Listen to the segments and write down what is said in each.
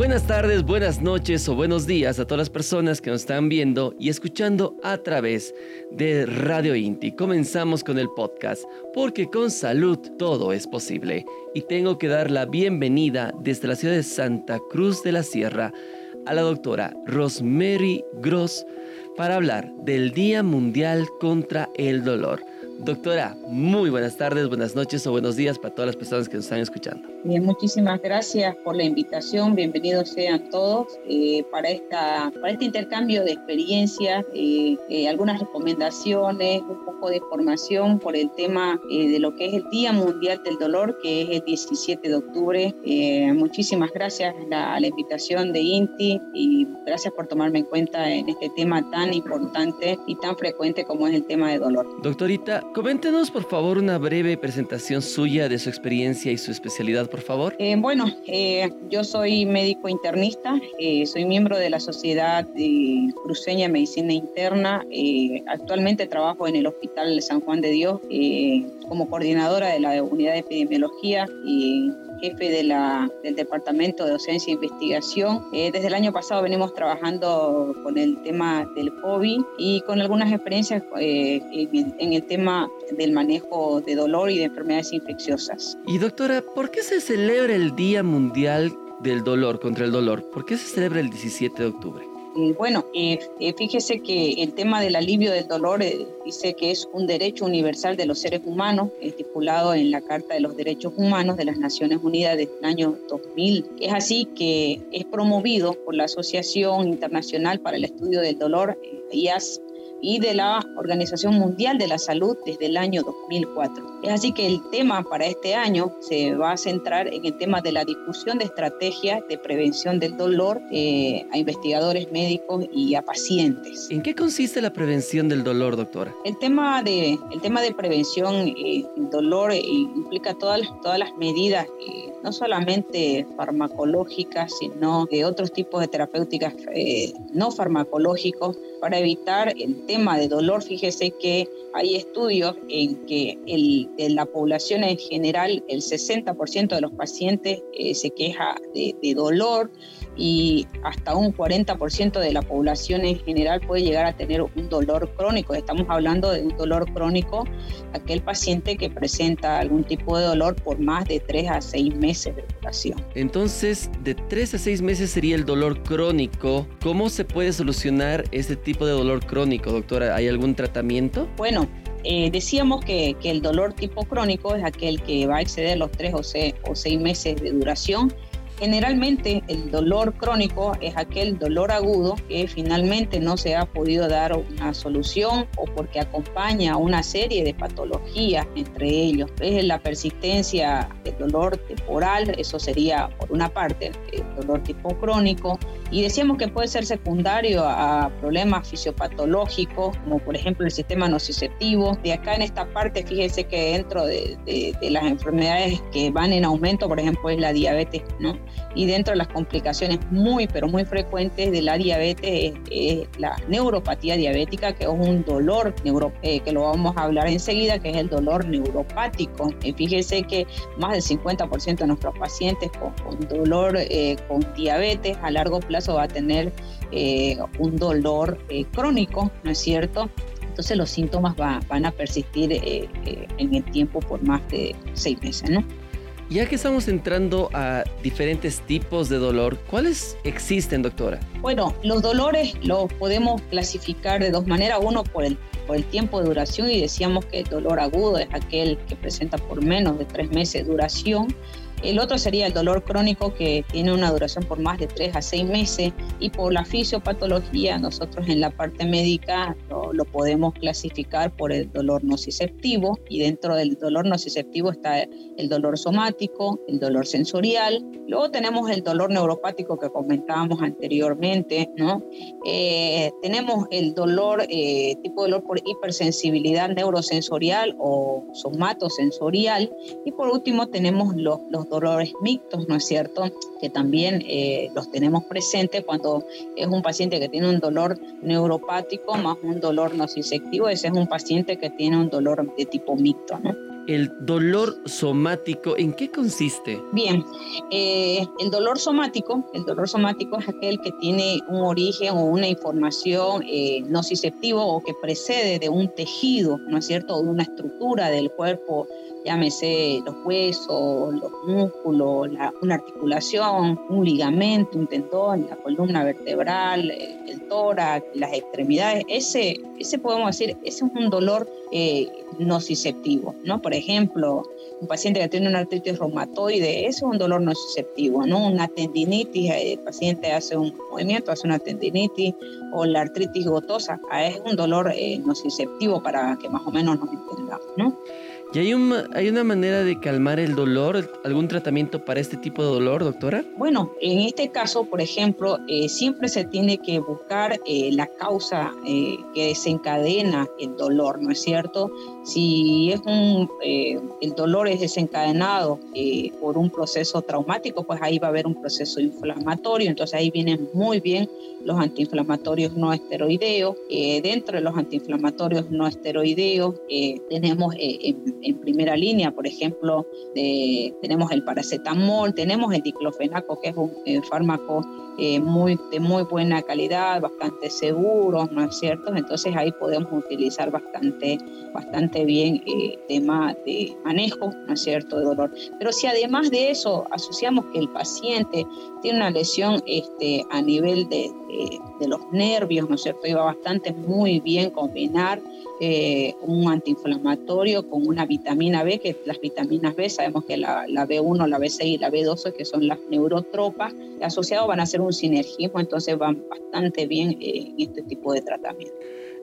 Buenas tardes, buenas noches o buenos días a todas las personas que nos están viendo y escuchando a través de Radio Inti. Comenzamos con el podcast, porque con salud todo es posible. Y tengo que dar la bienvenida desde la ciudad de Santa Cruz de la Sierra a la doctora Rosemary Gross para hablar del Día Mundial contra el Dolor. Doctora, muy buenas tardes, buenas noches o buenos días para todas las personas que nos están escuchando. Bien, muchísimas gracias por la invitación. Bienvenidos sean todos eh, para, esta, para este intercambio de experiencias, eh, eh, algunas recomendaciones, un poco de formación por el tema de lo que es el Día Mundial del Dolor, que es el 17 de octubre. muchísimas gracias a la invitación de INTI y gracias por tomarme en cuenta en este tema tan importante y tan frecuente como es el tema de dolor. Doctorita, coméntenos por favor una breve presentación suya de su experiencia y su especialidad por favor? Eh, bueno, eh, yo soy médico internista, eh, soy miembro de la Sociedad Cruceña de Medicina Interna. actualmente trabajo en el Hospital San Juan de Dios como coordinadora de la unidad de epidemiología y jefe de la, del Departamento de Docencia e Investigación. desde el año pasado venimos trabajando con el tema del COVID y con algunas experiencias en el tema del manejo de dolor y de enfermedades infecciosas. Y doctora, ¿por qué se celebra el Día Mundial del Dolor, contra el dolor? ¿Por qué se celebra el 17 de octubre? Eh, bueno, eh, eh, fíjese que el tema del alivio del dolor dice que es un derecho universal de los seres humanos, estipulado en la Carta de los Derechos Humanos de las Naciones Unidas del año 2000. Es así que es promovido por la Asociación Internacional para el Estudio del Dolor, IAS, y de la Organización Mundial de la Salud desde el año 2004. Es así que el tema para este año se va a centrar en el tema de la difusión de estrategias de prevención del dolor eh, a investigadores médicos y a pacientes. ¿En qué consiste la prevención del dolor, doctora? El tema de, el tema de prevención eh, del dolor eh, implica todas, todas las medidas no solamente farmacológicas, sino de otros tipos de terapéuticas no farmacológicos para evitar el tema de dolor. Fíjese que hay estudios en que el, en la población en general, el 60% de los pacientes eh, se queja de dolor y hasta un 40% de la población en general puede llegar a tener un dolor crónico. Estamos hablando de un dolor crónico, aquel paciente que presenta algún tipo de dolor por más de 3 a 6 meses de duración. Entonces, de 3 a 6 meses sería el dolor crónico. ¿Cómo se puede solucionar este tipo de dolor crónico, doctora? ¿Hay algún tratamiento? Bueno, eh, decíamos que, que, el dolor tipo crónico es aquel que va a exceder los 3 o 6 meses de duración Generalmente el dolor crónico es aquel dolor agudo que finalmente no se ha podido dar una solución o porque acompaña a una serie de patologías, entre ellos es la persistencia del dolor temporal, eso sería por una parte el dolor tipo crónico, y decíamos que puede ser secundario a problemas fisiopatológicos, como por ejemplo el sistema nociceptivo. De acá en esta parte, fíjese que dentro de, de las enfermedades que van en aumento, por ejemplo, es la diabetes, ¿no? Y dentro de las complicaciones muy, pero muy frecuentes de la diabetes es, la neuropatía diabética, que es un dolor neuro, eh, que lo vamos a hablar enseguida, que es el dolor neuropático. Y fíjese que más del 50% de nuestros pacientes con, dolor, eh, con diabetes a largo plazo va a tener eh, un dolor crónico, ¿no es cierto? Entonces los síntomas van a persistir en el tiempo por más de seis meses, ¿no? Ya que estamos entrando a diferentes tipos de dolor, ¿cuáles existen, doctora? Bueno, los dolores los podemos clasificar de dos maneras. Uno por el, por el tiempo de duración y decíamos que el dolor agudo es aquel que presenta por menos de tres meses de duración el otro sería el dolor crónico que tiene una duración por más de 3 a 6 meses y por la fisiopatología nosotros en la parte médica lo, lo, podemos clasificar por el dolor nociceptivo y dentro del dolor nociceptivo está el dolor somático, el dolor sensorial. Luego tenemos el dolor neuropático que comentábamos anteriormente, ¿no? Eh, tenemos el dolor, eh, tipo de dolor por hipersensibilidad neurosensorial o somatosensorial. Y por último tenemos los, los dolores mixtos, ¿no es cierto? Que también eh, los tenemos presentes cuando es un paciente que tiene un dolor neuropático más un dolor nociceptivo, ese es un paciente que tiene un dolor de tipo mixto, ¿no? El dolor somático, ¿en qué consiste? Bien, eh, el dolor somático, el dolor somático es aquel que tiene un origen o una información eh, nociceptivo o que precede de un tejido, ¿no es cierto?, o de una estructura del cuerpo llámese los huesos, los músculos, una articulación, un ligamento, un tendón, la columna vertebral, el, tórax, las extremidades, ese, ese podemos decir, ese es un dolor eh, nociceptivo, ¿no? Por ejemplo, un paciente que tiene una artritis reumatoide, eso es un dolor nociceptivo, ¿no? Una tendinitis, el paciente hace un movimiento, hace una tendinitis, o la artritis gotosa, ah, es un dolor eh, nociceptivo para que más o menos nos entendamos, ¿no? ¿Y hay, hay una manera de calmar el dolor? ¿Algún tratamiento para este tipo de dolor, doctora? Bueno, en este caso, por ejemplo, eh, siempre se tiene que buscar eh, la causa eh, que desencadena el dolor, ¿no es cierto? Si es un, el dolor es desencadenado por un proceso traumático, pues ahí va a haber un proceso inflamatorio, entonces ahí vienen muy bien los antiinflamatorios no esteroideos. dentro de los antiinflamatorios no esteroideos tenemos en primera línea, por ejemplo, tenemos el paracetamol, tenemos el diclofenaco, que es un eh, fármaco eh, muy, de muy buena calidad, bastante seguro, ¿no es cierto? Entonces ahí podemos utilizar bastante, bastante bien el eh, tema de manejo, ¿no es cierto?, de dolor. Pero si además de eso asociamos que el paciente tiene una lesión este, a nivel de, de, los nervios, ¿no es cierto?, iba bastante muy bien combinar eh, un antiinflamatorio con una vitamina B, que las vitaminas B, sabemos que la, la B1, la B6 y la B12, que son las neurotropas, asociados van a ser un sinergismo, entonces van bastante bien eh, en este tipo de tratamiento.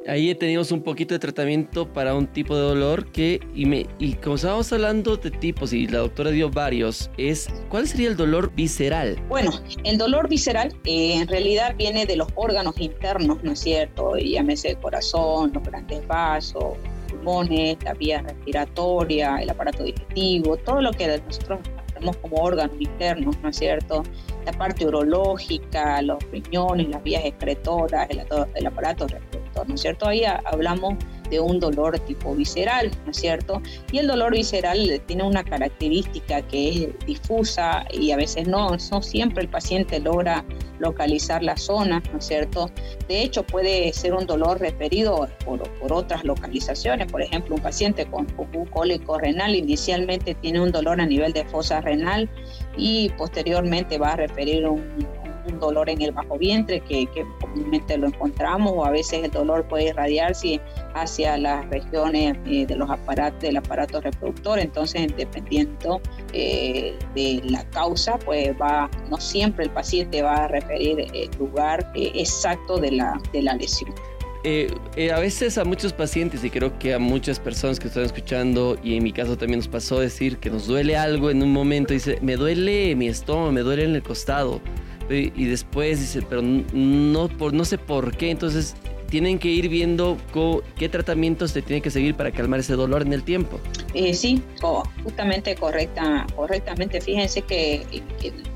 Ahí tenemos un poquito de tratamiento para un tipo de dolor que, y, me, y como estábamos hablando de tipos y la doctora dio varios, es ¿cuál sería el dolor visceral? Bueno, el dolor visceral eh, en realidad viene de los órganos internos, ¿no es cierto? Llámese el corazón, los grandes vasos, pulmones, la vía respiratoria, el aparato digestivo, todo lo que nosotros tenemos como órganos internos, ¿no es cierto? La parte urológica, los riñones, las vías excretoras, el, el aparato respiratorio ¿no es cierto? Ahí hablamos de un dolor tipo visceral, ¿no es cierto? Y el dolor visceral tiene una característica que es difusa y a veces no, no siempre el paciente logra localizar la zona, ¿no es cierto? De hecho, puede ser un dolor referido por, por otras localizaciones, por ejemplo, un paciente con un cólico renal inicialmente tiene un dolor a nivel de fosa renal y posteriormente va a referir un, un dolor en el bajo vientre que, comúnmente lo encontramos o a veces el dolor puede irradiarse hacia las regiones eh, de los aparatos del aparato reproductor. Entonces dependiendo eh, de la causa pues va no siempre el paciente va a referir el lugar eh, exacto de la, de la lesión. A veces a muchos pacientes y creo que a muchas personas que están escuchando y en mi caso también nos pasó decir que nos duele algo en un momento dice me duele mi estómago me duele en el costado y después dice, pero no, por, no sé por qué, entonces tienen que ir viendo qué tratamientos se tiene que seguir para calmar ese dolor en el tiempo. Eh, sí, justamente correcta, correctamente. Fíjense que,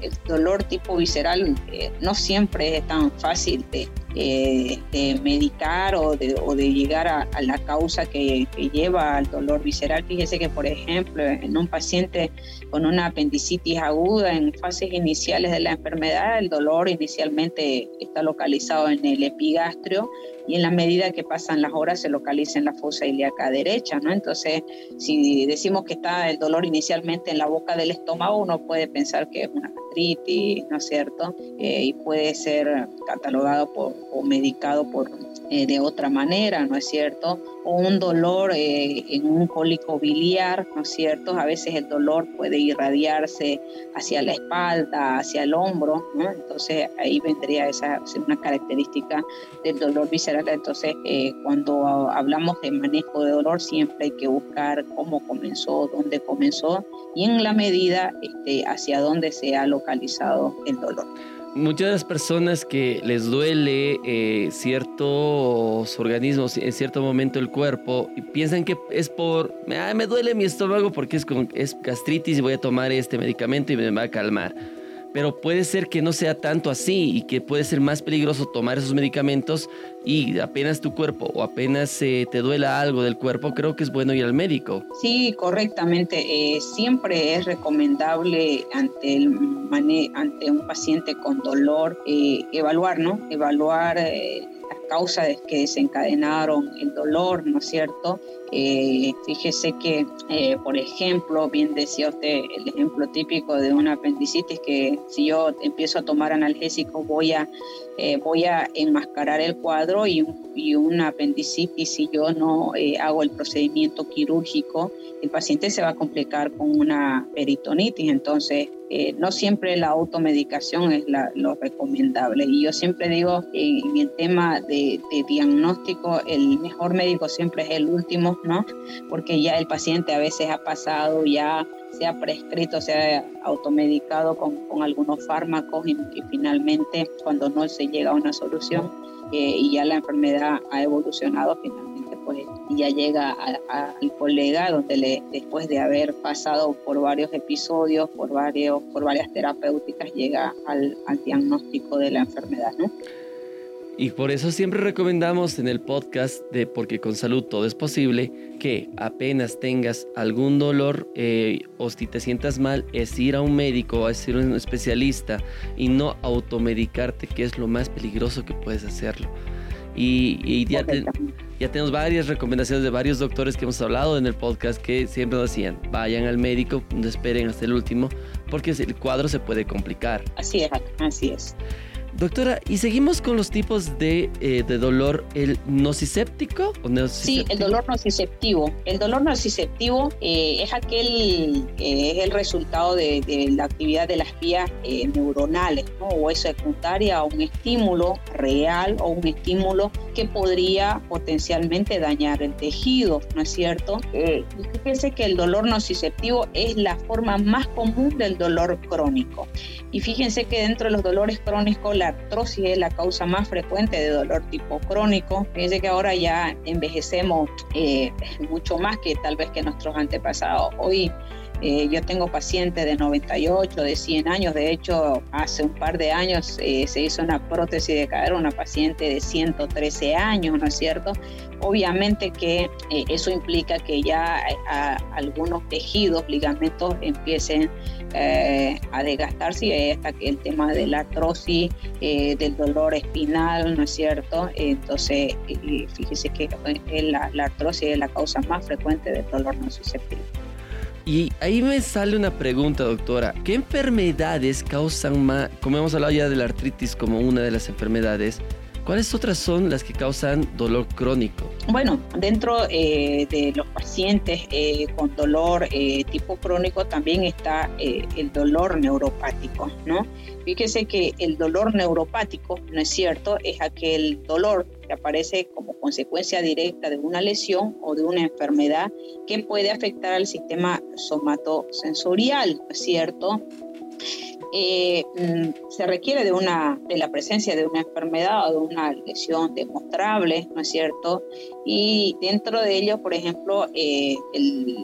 el dolor tipo visceral eh, no siempre es tan fácil de, eh, de medicar o de, o de llegar a, la causa que, lleva al dolor visceral. Fíjese que, por ejemplo, en un paciente con una apendicitis aguda en fases iniciales de la enfermedad, el dolor inicialmente está localizado en el epigastrio y en la medida que pasan las horas se localiza en la fosa ilíaca derecha, ¿no? Entonces, si decimos que está el dolor inicialmente en la boca del estómago, uno puede pensar que es una gastritis, ¿no es cierto? Eh, y puede ser catalogado por, o medicado por, eh, de otra manera, ¿no es cierto? O un dolor eh, en un cólico biliar, ¿no es cierto? A veces el dolor puede irradiarse hacia la espalda, hacia el hombro, ¿no? Entonces ahí vendría esa una característica del dolor visceral. Entonces eh, cuando hablamos de manejo de dolor siempre hay que buscar cómo comenzó, dónde comenzó y en la medida este, hacia dónde se ha localizado el dolor muchas de las personas que les duele eh, ciertos organismos en cierto momento el cuerpo y piensan que es por, me duele mi estómago porque es, con, es gastritis y voy a tomar este medicamento y me va a calmar pero puede ser que no sea tanto así y que puede ser más peligroso tomar esos medicamentos y apenas tu cuerpo o apenas eh, te duela algo del cuerpo, creo que es bueno ir al médico. Sí, correctamente. Eh, siempre es recomendable ante, el ante un paciente con dolor eh, evaluar, ¿no? Evaluar las causas que desencadenaron el dolor, ¿no es cierto? Eh, fíjese que, eh, por ejemplo, bien decía usted el ejemplo típico de una apendicitis, que si yo empiezo a tomar analgésicos voy a, eh, voy a enmascarar el cuadro y, y una apendicitis, si yo no hago el procedimiento quirúrgico, el paciente se va a complicar con una peritonitis. Entonces, no siempre la automedicación es lo recomendable. Y yo siempre digo, en el tema de, de diagnóstico, el mejor médico siempre es el último ¿no? Porque ya el paciente a veces ha pasado, ya se ha prescrito, se ha automedicado con, algunos fármacos y, finalmente cuando no se llega a una solución eh, y ya la enfermedad ha evolucionado, finalmente pues ya llega al colega donde le, después de haber pasado por varios episodios, por, varios, por varias terapéuticas, llega al diagnóstico de la enfermedad, ¿no? Y por eso siempre recomendamos en el podcast de Porque con salud todo es posible que apenas tengas algún dolor eh, o si te sientas mal es ir a un médico es ir a un especialista y no automedicarte que es lo más peligroso que puedes hacerlo. Y, ya, ya tenemos varias recomendaciones de varios doctores que hemos hablado en el podcast que siempre nos decían, vayan al médico, no esperen hasta el último, porque el cuadro se puede complicar. Así es, así es. Doctora, y seguimos con los tipos de, eh, dolor, el nocicéptico o Sí, el dolor nociceptivo. El dolor nociceptivo eh, es aquel que es el resultado de, la actividad de las vías eh, neuronales, ¿no? o es secundaria a un estímulo real o un estímulo que podría potencialmente dañar el tejido, ¿no es cierto? Eh, fíjese que el dolor nociceptivo es la forma más común del dolor crónico. Y fíjense que dentro de los dolores crónicos, la artrosis es la causa más frecuente de dolor tipo crónico. Fíjense que ahora ya envejecemos eh, mucho más que tal vez que nuestros antepasados. Hoy eh, yo tengo pacientes de 98, de 100 años. De hecho, hace un par de años eh, se hizo una prótesis de cadera, una paciente de 113 años, ¿no es cierto? Obviamente que eh, eso implica que ya algunos tejidos, ligamentos empiecen a desgastarse hasta que el tema de la artrosis, del dolor espinal, ¿no es cierto? Entonces, fíjese que la, la artrosis es la causa más frecuente del dolor no susceptible. Y ahí me sale una pregunta, doctora. ¿Qué enfermedades causan más, como hemos hablado ya de la artritis como una de las enfermedades, ¿Cuáles otras son las que causan dolor crónico? Bueno, dentro eh, de los pacientes eh, con dolor eh, tipo crónico también está el dolor neuropático, ¿no? Fíjese que el dolor neuropático, ¿no es cierto? Es aquel dolor que aparece como consecuencia directa de una lesión o de una enfermedad que puede afectar al sistema somatosensorial, ¿no es cierto? Eh, mm, se requiere de, una, de la presencia de una enfermedad o de una lesión demostrable, ¿no es cierto? Y dentro de ello, por ejemplo, eh,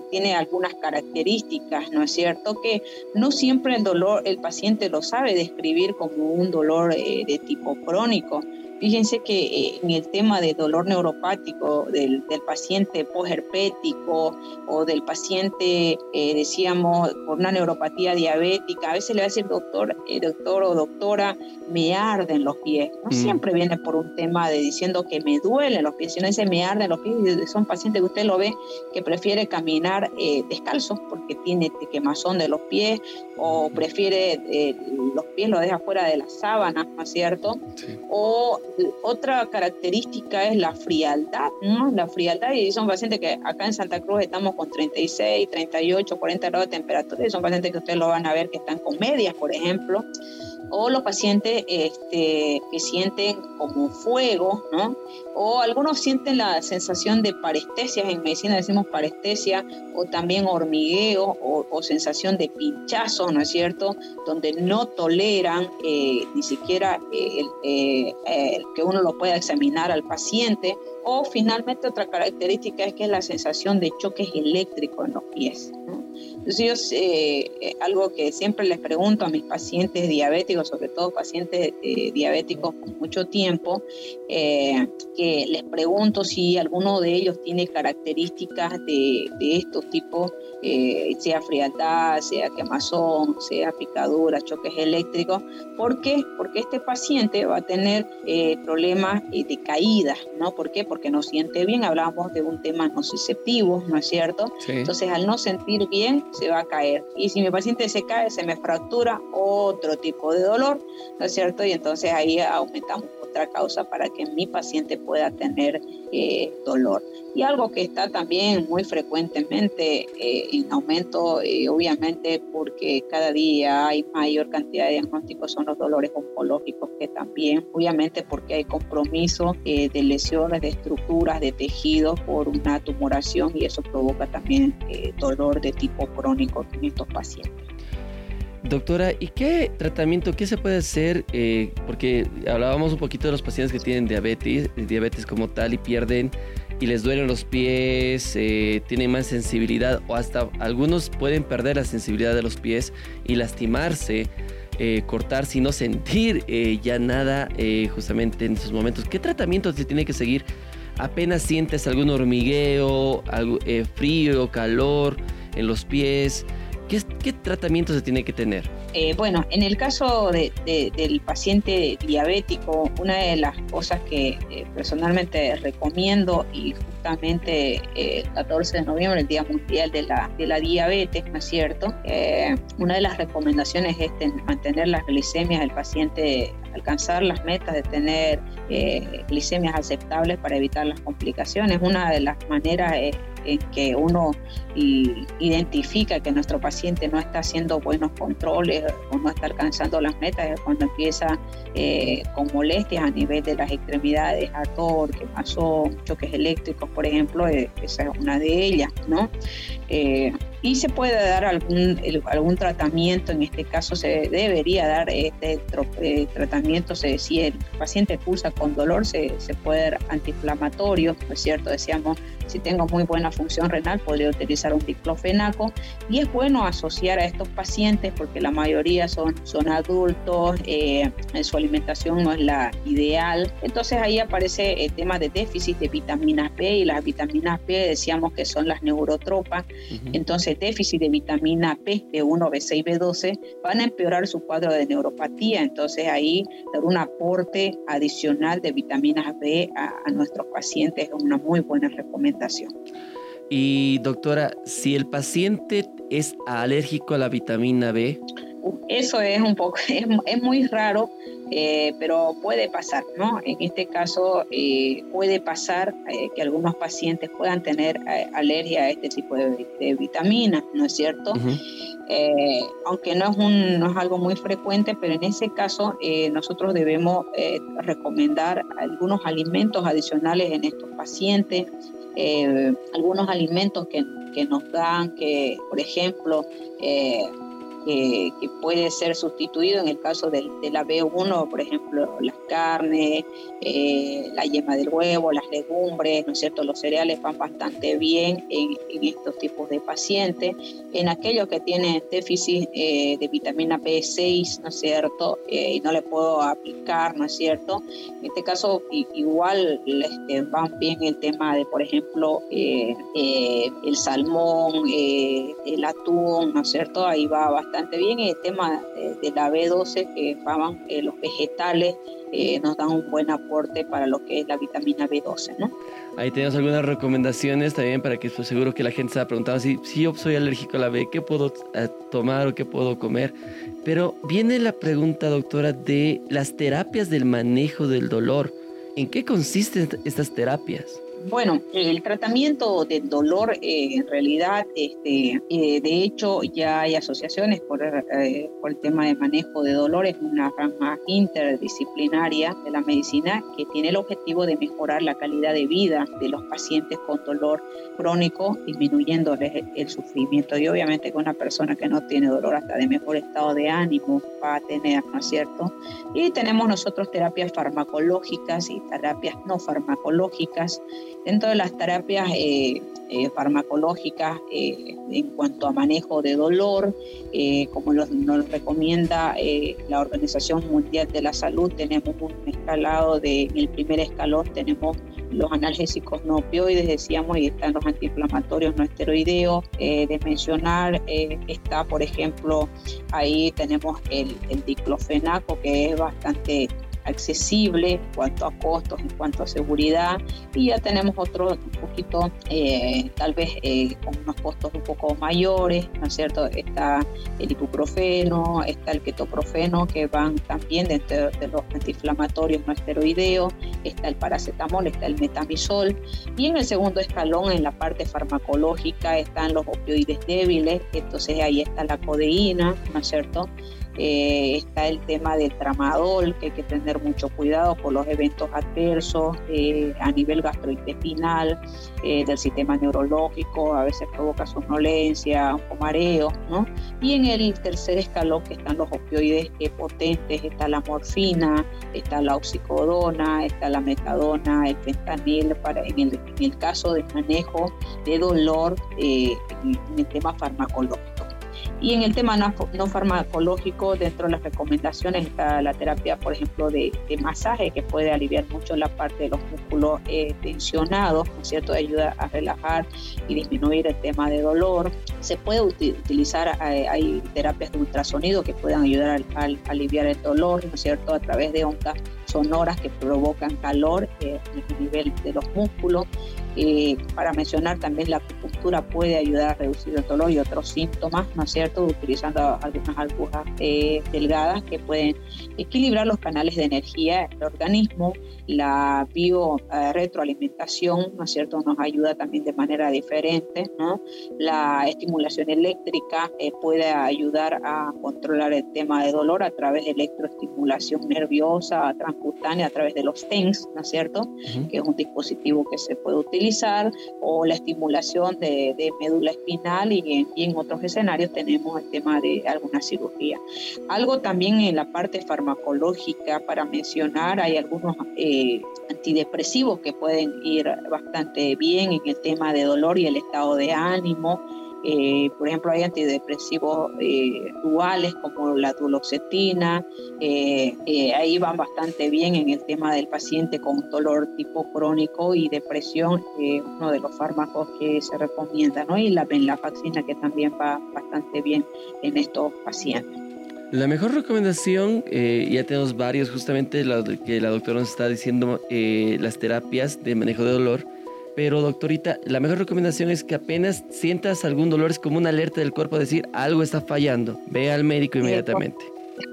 tiene algunas características, ¿no es cierto? Que no siempre el dolor, el paciente lo sabe describir como un dolor eh, de tipo crónico. Fíjense que eh, en el tema de dolor neuropático del, paciente posherpético o del paciente, eh, decíamos, por una neuropatía diabética, a veces le va a decir doctor, eh, doctor o doctora, me arden los pies. No mm. siempre viene por un tema de diciendo que me duelen los pies, sino dice me arden los pies. Son pacientes que usted lo ve que prefiere caminar eh, descalzo porque tiene quemazón de los pies o prefiere eh, los pies los deja fuera de la sábana, ¿no es cierto? O otra característica es la frialdad, ¿no? La frialdad y son pacientes que acá en Santa Cruz estamos con 36, 38, 40 grados de temperatura y son pacientes que ustedes lo van a ver que están con medias, por ejemplo o los pacientes este, que sienten como fuego, ¿no? O algunos sienten la sensación de parestesia, en medicina decimos parestesia, o también hormigueo o, sensación de pinchazo, ¿no es cierto? Donde no toleran eh, ni siquiera eh, eh, que uno lo pueda examinar al paciente. O finalmente otra característica es que es la sensación de choques eléctricos en los pies. ¿no? Entonces yo, eh, algo que siempre les pregunto a mis pacientes diabéticos, sobre todo pacientes eh, diabéticos con mucho tiempo, eh, que les pregunto si alguno de ellos tiene características de, de estos tipos, sea frialdad, sea quemazón, sea picadura, choques eléctricos. ¿Por qué? Porque este paciente va a tener problemas de caída, ¿no? ¿Por qué? Porque no siente bien, hablábamos de un tema no susceptivo, ¿no es cierto? Entonces al no sentir bien, se va a caer. Y si mi paciente se cae, se me fractura otro tipo de dolor, ¿no es cierto? Y entonces ahí aumentamos causa para que mi paciente pueda tener eh, dolor. Y algo que está también muy frecuentemente eh, en aumento, eh, obviamente porque cada día hay mayor cantidad de diagnósticos, son los dolores oncológicos, que también, obviamente porque hay compromiso de lesiones de estructuras, de tejidos por una tumoración y eso provoca también dolor de tipo crónico en estos pacientes. Doctora, ¿y qué tratamiento, qué se puede hacer? Eh, porque hablábamos un poquito de los pacientes que tienen diabetes, diabetes como tal y pierden y les duelen los pies, eh, tienen más sensibilidad o hasta algunos pueden perder la sensibilidad de los pies y lastimarse, eh, cortarse y no sentir ya nada justamente en esos momentos. ¿Qué tratamiento se tiene que seguir? Apenas sientes algún hormigueo, algo, frío, calor en los pies. ¿Qué, tratamiento se tiene que tener? Eh, bueno, en el caso del paciente diabético, una de las cosas que eh, personalmente recomiendo y justamente eh, el 14 de noviembre, el Día Mundial de la, de la Diabetes, ¿no es cierto? una de las recomendaciones es mantener las glicemias del paciente, alcanzar las metas de tener glicemias aceptables para evitar las complicaciones. Una de las maneras que uno identifica que nuestro paciente no está haciendo buenos controles o no está alcanzando las metas es cuando empieza eh, con molestias a nivel de las extremidades, ator, quemazón, choques eléctricos, por ejemplo, eh, esa es una de ellas, ¿no? Eh, y se puede dar algún, algún tratamiento, en este caso se debería dar este tratamiento, si el paciente pulsa con dolor, se, se puede dar antiinflamatorio, ¿no es cierto? Decíamos, si tengo muy buena función renal, podría utilizar un diclofenaco. Y es bueno asociar a estos pacientes porque la mayoría son, son adultos, eh, su alimentación no es la ideal, entonces ahí aparece el tema de déficit de vitaminas B y las vitaminas B decíamos que son las neurotropas, entonces déficit de vitamina P, B1, B6, B12 van a empeorar su cuadro de neuropatía, entonces ahí dar un aporte adicional de vitaminas B a nuestros pacientes es una muy buena recomendación. Y doctora, si el paciente es alérgico a la vitamina B. Eso es un poco, es, muy raro, eh, pero puede pasar, ¿no? En este caso eh, puede pasar eh, que algunos pacientes puedan tener alergia a este tipo de, vitaminas, ¿no es cierto? aunque no es, un, no es algo muy frecuente, pero en ese caso nosotros debemos recomendar algunos alimentos adicionales en estos pacientes, algunos alimentos que, que, nos dan, que por ejemplo, eh, que, puede ser sustituido en el caso de, la B1, por ejemplo, las carnes, eh, la yema del huevo, las legumbres, ¿no es cierto? Los cereales van bastante bien en, estos tipos de pacientes. En aquellos que tienen déficit eh, de vitamina B6, ¿no es cierto? Eh, y no le puedo aplicar, ¿no es cierto? En este caso, igual este, van bien el tema de, por ejemplo, el salmón, el atún, ¿no es cierto? Ahí va bastante bastante bien. El tema de, la B12 que van los vegetales nos dan un buen aporte para lo que es la vitamina B12, ¿no? Ahí tenemos algunas recomendaciones también para que estoy seguro que la gente se ha preguntado si, si yo soy alérgico a la B, ¿qué puedo eh, tomar o qué puedo comer? Pero viene la pregunta, doctora, de las terapias del manejo del dolor. ¿En qué consisten estas terapias? Bueno, el tratamiento del dolor eh, en realidad, este, eh, de hecho ya hay asociaciones por, eh, por, el tema de manejo de dolor, es una rama interdisciplinaria de la medicina que tiene el objetivo de mejorar la calidad de vida de los pacientes con dolor crónico, disminuyéndoles el sufrimiento y obviamente con una persona que no tiene dolor hasta de mejor estado de ánimo va a tener, ¿no es cierto? Y tenemos nosotros terapias farmacológicas y terapias no farmacológicas Dentro de las terapias eh, eh, farmacológicas eh, en cuanto a manejo de dolor, como nos recomienda la Organización Mundial de la Salud, tenemos un escalado de, en el primer escalón tenemos los analgésicos no opioides, decíamos, y están los antiinflamatorios no esteroideos. de mencionar está, por ejemplo, ahí tenemos el diclofenaco, que es bastante accesible en cuanto a costos, en cuanto a seguridad y ya tenemos otro un poquito eh, tal vez eh, con unos costos un poco mayores, ¿no es cierto? Está el ibuprofeno, está el ketoprofeno que van también dentro de los antiinflamatorios no esteroideos, está el paracetamol, está el metamisol y en el segundo escalón en la parte farmacológica están los opioides débiles, entonces ahí está la codeína, ¿no es cierto? Eh, está el tema del tramadol, que hay que tener mucho cuidado por los eventos adversos eh, a nivel gastrointestinal, eh, del sistema neurológico, a veces provoca somnolencia, o mareo, ¿no? Y en el tercer escalón que están los opioides potentes, está la morfina, está la oxicodona, está la metadona, el fentanil, para, en, el, en el caso del manejo de dolor en el tema farmacológico. Y en el tema no, farmacológico, dentro de las recomendaciones está la terapia, por ejemplo, de, masaje, que puede aliviar mucho la parte de los músculos eh, tensionados, ¿no es cierto? Ayuda a relajar y disminuir el tema de dolor. Se puede utilizar, eh, hay terapias de ultrasonido que pueden ayudar a, aliviar el dolor, ¿no es cierto? A través de ondas sonoras que provocan calor eh, en el nivel de los músculos. Eh, para mencionar también la acupuntura puede ayudar a reducir el dolor y otros síntomas, ¿no es cierto? Utilizando algunas agujas eh, delgadas que pueden equilibrar los canales de energía del organismo. La bio-retroalimentación, ¿no es cierto? Nos ayuda también de manera diferente, ¿no? La estimulación eléctrica eh, puede ayudar a controlar el tema de dolor a través de electroestimulación nerviosa, transcutánea, a través de los TENS, ¿no es cierto? Que es un dispositivo que se puede utilizar o la estimulación de, médula espinal y en, otros escenarios tenemos el tema de alguna cirugía. Algo también en la parte farmacológica para mencionar, hay algunos eh, antidepresivos que pueden ir bastante bien en el tema de dolor y el estado de ánimo eh, por ejemplo, hay antidepresivos eh, duales como la duloxetina, eh, ahí van bastante bien en el tema del paciente con dolor tipo crónico y depresión, uno de los fármacos que se recomienda, ¿no? y la venlafaxina que también va bastante bien en estos pacientes. La mejor recomendación, ya tenemos varios justamente la, que la doctora nos está diciendo, las terapias de manejo de dolor, pero doctorita, la mejor recomendación es que apenas sientas algún dolor, es como una alerta del cuerpo, decir algo está fallando. Ve al médico inmediatamente.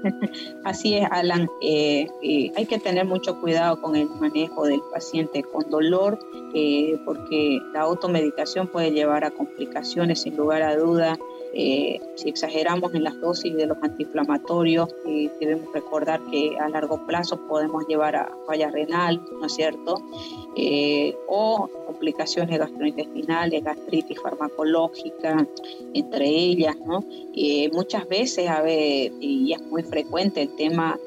Así es, Alan. Eh, eh, hay que tener mucho cuidado con el manejo del paciente con dolor, eh, porque la automedicación puede llevar a complicaciones sin lugar a duda. Eh, si exageramos en las dosis de los antiinflamatorios, eh, debemos recordar que a largo plazo podemos llevar a falla renal, ¿no es cierto? Eh, o complicaciones gastrointestinales, gastritis farmacológica, entre ellas, ¿no? muchas veces, a ver, y es muy frecuente el tema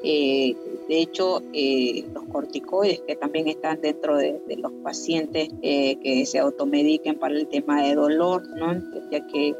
de hecho, eh, los corticoides que también están dentro de, los pacientes eh, que se automediquen para el tema de dolor, ¿no? ya que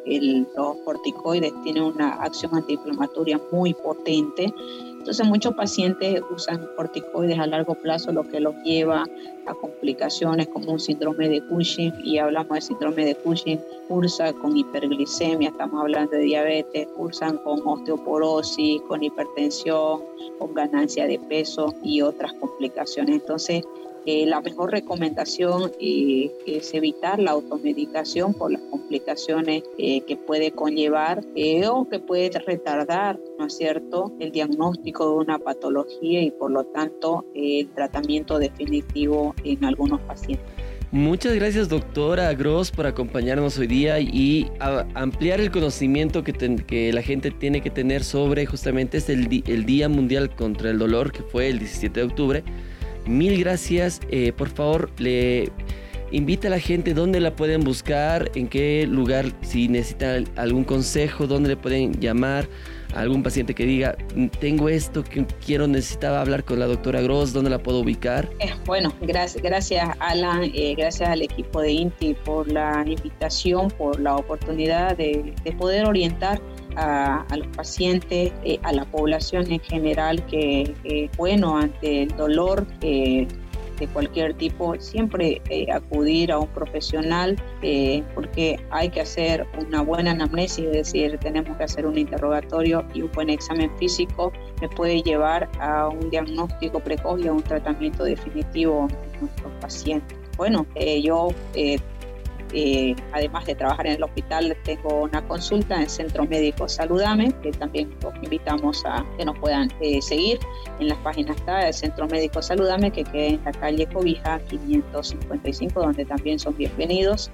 los corticoides tienen una acción antiinflamatoria muy potente Entonces muchos pacientes usan corticoides a largo plazo, lo que los lleva a complicaciones como un síndrome de Cushing y hablamos de síndrome de Cushing, cursa con hiperglicemia, estamos hablando de diabetes, cursan con osteoporosis, con hipertensión, con ganancia de peso y otras complicaciones. Entonces eh, la mejor recomendación eh, es evitar la automedicación por las complicaciones eh, que puede conllevar o que puede retardar, ¿no cierto?, el diagnóstico de una patología y por lo tanto el tratamiento definitivo en algunos pacientes. Muchas gracias doctora Gross por acompañarnos hoy día y ampliar el conocimiento que, que, la gente tiene que tener sobre justamente este el, el Día Mundial contra el Dolor que fue el 17 de octubre Mil gracias. Eh, por favor, le invita a la gente dónde la pueden buscar, en qué lugar, si necesitan algún consejo, dónde le pueden llamar algún paciente que diga, mm, tengo esto que quiero, necesitaba hablar con la doctora Gross, ¿dónde la puedo ubicar? Eh, bueno, gracias, gracias Alan, eh, gracias al equipo de INTI por la invitación, por la oportunidad de, de poder orientar a, los pacientes, eh, a la población en general, que bueno, ante el dolor eh, de cualquier tipo, siempre eh, acudir a un profesional porque hay que hacer una buena anamnesis, es decir, tenemos que hacer un interrogatorio y un buen examen físico que puede llevar a un diagnóstico precoz y a un tratamiento definitivo de nuestros pacientes. Bueno, yo eh, además de trabajar en el hospital, tengo una consulta en Centro Médico Saludame, que también los invitamos a que nos puedan eh, seguir. En las páginas está el Centro Médico Saludame, que queda en la calle Cobija 555, donde también son bienvenidos.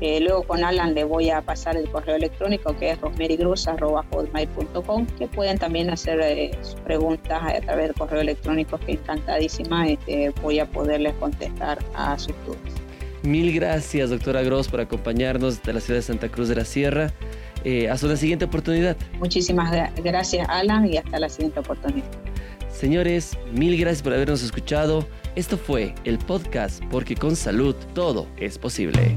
Eh, luego con Alan le voy a pasar el correo electrónico que es rosmerigruz.com, que pueden también hacer preguntas a través del correo electrónico, que encantadísima este, voy a poderles contestar a sus dudas. Mil gracias, doctora Gross, por acompañarnos de la ciudad de Santa Cruz de la Sierra. Eh, hasta una siguiente oportunidad. Muchísimas gracias, Alan, y hasta la siguiente oportunidad. Señores, mil gracias por habernos escuchado. Esto fue el podcast Porque con salud todo es posible.